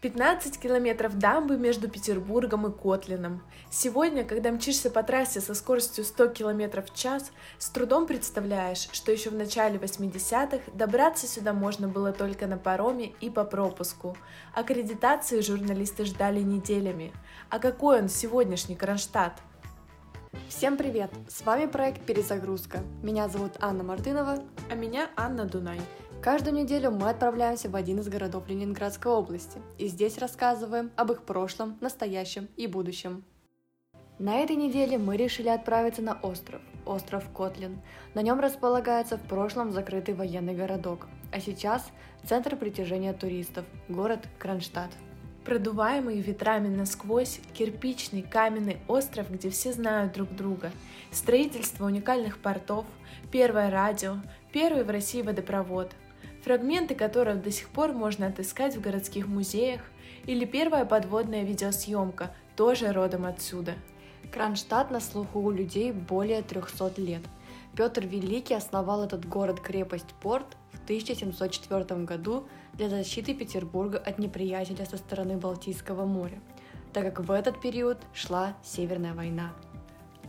15 километров дамбы между Петербургом и Котлином. Сегодня, когда мчишься по трассе со скоростью 100 километров в час, с трудом представляешь, что еще в начале 80-х добраться сюда можно было только на пароме и по пропуску. Аккредитации журналисты ждали неделями. А какой он сегодняшний Кронштадт? Всем привет! С вами проект «Перезагрузка». Меня зовут Анна Мартынова. А меня Анна Дунай. Каждую неделю мы отправляемся в один из городов Ленинградской области и здесь рассказываем об их прошлом, настоящем и будущем. На этой неделе мы решили отправиться на остров, остров Котлин. На нем располагается в прошлом закрытый военный городок, а сейчас центр притяжения туристов, город Кронштадт. Продуваемый ветрами насквозь, кирпичный каменный остров, где все знают друг друга, строительство уникальных портов, первое радио, первый в России водопровод – фрагменты которых до сих пор можно отыскать в городских музеях, или первая подводная видеосъемка, тоже родом отсюда. Кронштадт на слуху у людей более 300 лет. Петр Великий основал этот город-крепость-порт в 1704 году для защиты Петербурга от неприятеля со стороны Балтийского моря, так как в этот период шла Северная война.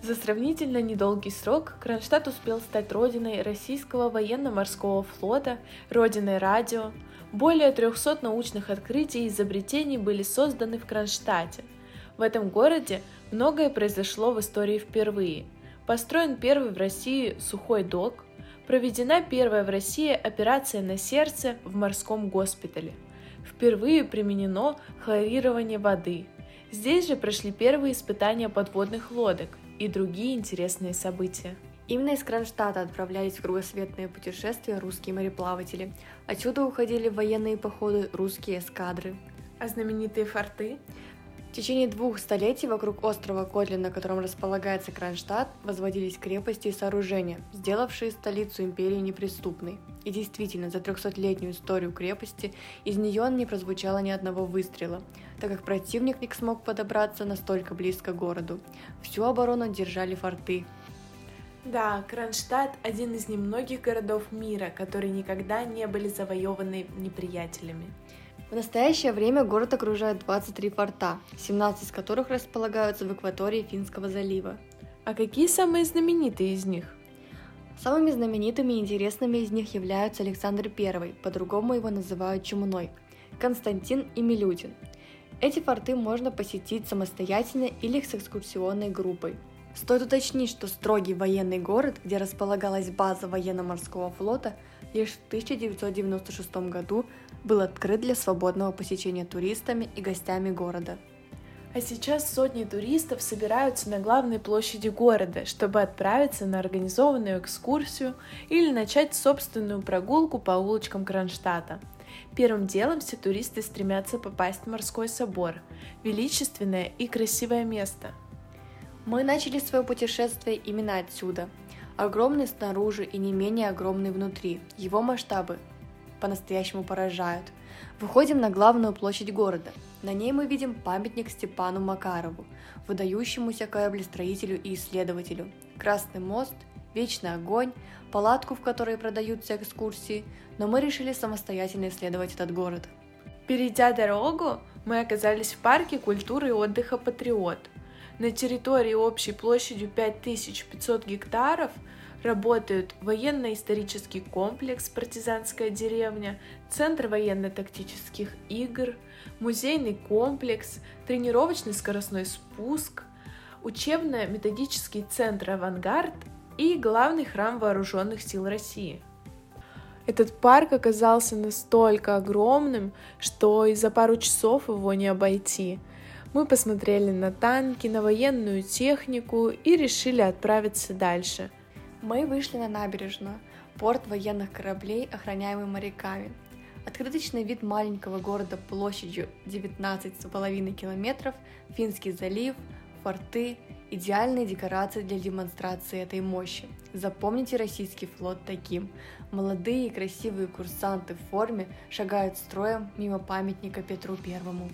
За сравнительно недолгий срок Кронштадт успел стать родиной российского военно-морского флота, родиной радио. Более 300 научных открытий и изобретений были созданы в Кронштадте. В этом городе многое произошло в истории впервые. Построен первый в России сухой док, проведена первая в России операция на сердце в морском госпитале. Впервые применено хлорирование воды. Здесь же прошли первые испытания подводных лодок – и другие интересные события. Именно из Кронштадта отправлялись в кругосветные путешествия русские мореплаватели. Отсюда уходили в военные походы русские эскадры. А знаменитые форты? В течение двух столетий вокруг острова Котлин, на котором располагается Кронштадт, возводились крепости и сооружения, сделавшие столицу империи неприступной. И действительно, за 300-летнюю историю крепости из нее не прозвучало ни одного выстрела, так как противник не смог подобраться настолько близко к городу. Всю оборону держали форты, да, Кронштадт – один из немногих городов мира, которые никогда не были завоеваны неприятелями. В настоящее время город окружает 23 форта, 17 из которых располагаются в акватории Финского залива. А какие самые знаменитые из них? Самыми знаменитыми и интересными из них являются Александр I, по-другому его называют Чумной, Константин и Милютин. Эти форты можно посетить самостоятельно или с экскурсионной группой. Стоит уточнить, что строгий военный город, где располагалась база военно-морского флота, лишь в 1996 году был открыт для свободного посещения туристами и гостями города. А сейчас сотни туристов собираются на главной площади города, чтобы отправиться на организованную экскурсию или начать собственную прогулку по улочкам Кронштадта. Первым делом все туристы стремятся попасть в морской собор, величественное и красивое место. Мы начали свое путешествие именно отсюда. Огромный снаружи и не менее огромный внутри. Его масштабы по-настоящему поражают. Выходим на главную площадь города. На ней мы видим памятник Степану Макарову, выдающемуся кораблестроителю и исследователю, Красный мост, Вечный огонь, палатку, в которой продаются экскурсии, но мы решили самостоятельно исследовать этот город. Перейдя дорогу, мы оказались в парке культуры и отдыха «Патриот». На территории общей площадью 5500 гектаров – Работают военно-исторический комплекс «Партизанская деревня», Центр военно-тактических игр, музейный комплекс, тренировочный скоростной спуск, учебно-методический центр «Авангард» и главный храм Вооруженных сил России. Этот парк оказался настолько огромным, что и за пару часов его не обойти. Мы посмотрели на танки, на военную технику и решили отправиться дальше – мы вышли на набережную, порт военных кораблей, охраняемый моряками. Открыточный вид маленького города площадью 19,5 километров, Финский залив, форты, идеальные декорации для демонстрации этой мощи. Запомните российский флот таким. Молодые и красивые курсанты в форме шагают строем мимо памятника Петру Первому.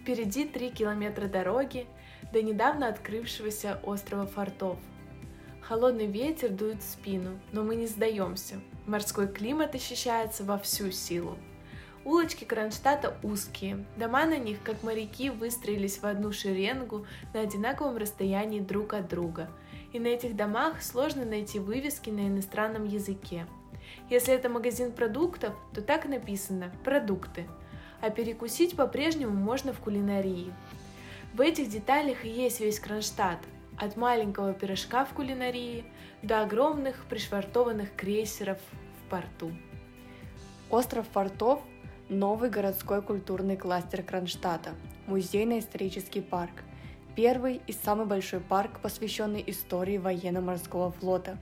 Впереди три километра дороги до недавно открывшегося острова Фортов – Холодный ветер дует в спину, но мы не сдаемся. Морской климат ощущается во всю силу. Улочки Кронштадта узкие, дома на них, как моряки, выстроились в одну шеренгу на одинаковом расстоянии друг от друга. И на этих домах сложно найти вывески на иностранном языке. Если это магазин продуктов, то так написано «продукты», а перекусить по-прежнему можно в кулинарии. В этих деталях и есть весь Кронштадт, от маленького пирожка в кулинарии до огромных пришвартованных крейсеров в порту. Остров портов Новый городской культурный кластер Кронштадта, музейно-исторический парк, первый и самый большой парк, посвященный истории военно-морского флота.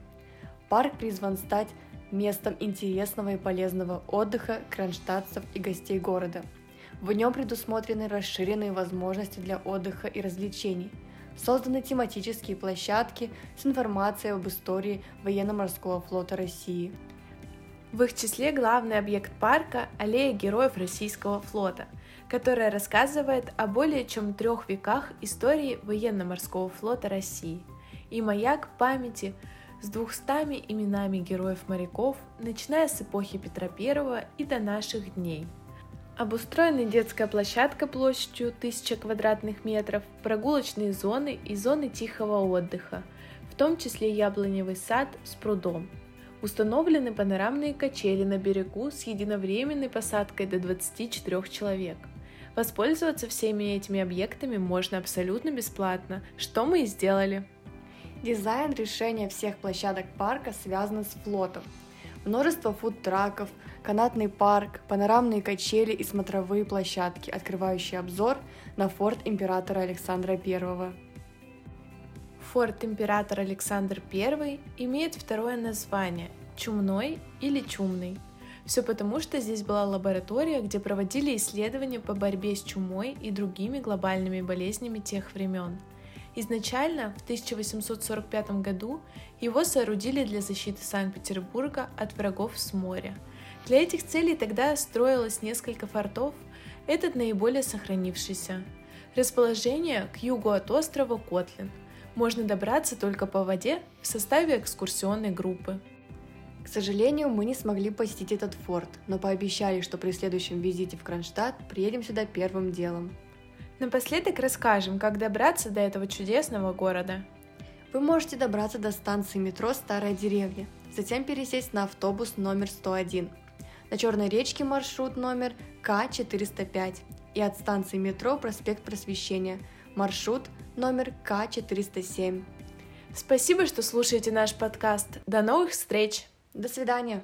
Парк призван стать местом интересного и полезного отдыха кронштадтцев и гостей города. В нем предусмотрены расширенные возможности для отдыха и развлечений. Созданы тематические площадки с информацией об истории военно-морского флота России – в их числе главный объект парка – аллея героев российского флота, которая рассказывает о более чем трех веках истории военно-морского флота России и маяк памяти с двухстами именами героев-моряков, начиная с эпохи Петра I и до наших дней. Обустроена детская площадка площадью 1000 квадратных метров, прогулочные зоны и зоны тихого отдыха, в том числе яблоневый сад с прудом – Установлены панорамные качели на берегу с единовременной посадкой до 24 человек. Воспользоваться всеми этими объектами можно абсолютно бесплатно, что мы и сделали. Дизайн решения всех площадок парка связан с флотом. Множество фуд-траков, канатный парк, панорамные качели и смотровые площадки, открывающие обзор на форт императора Александра I. Форт император Александр I имеет второе название – Чумной или Чумный. Все потому, что здесь была лаборатория, где проводили исследования по борьбе с чумой и другими глобальными болезнями тех времен. Изначально, в 1845 году, его соорудили для защиты Санкт-Петербурга от врагов с моря. Для этих целей тогда строилось несколько фортов, этот наиболее сохранившийся. Расположение к югу от острова Котлин – можно добраться только по воде в составе экскурсионной группы. К сожалению, мы не смогли посетить этот форт, но пообещали, что при следующем визите в Кронштадт приедем сюда первым делом. Напоследок расскажем, как добраться до этого чудесного города. Вы можете добраться до станции метро «Старая деревня», затем пересесть на автобус номер 101. На Черной речке маршрут номер К-405 и от станции метро «Проспект Просвещения» маршрут номер К407. Спасибо, что слушаете наш подкаст. До новых встреч! До свидания!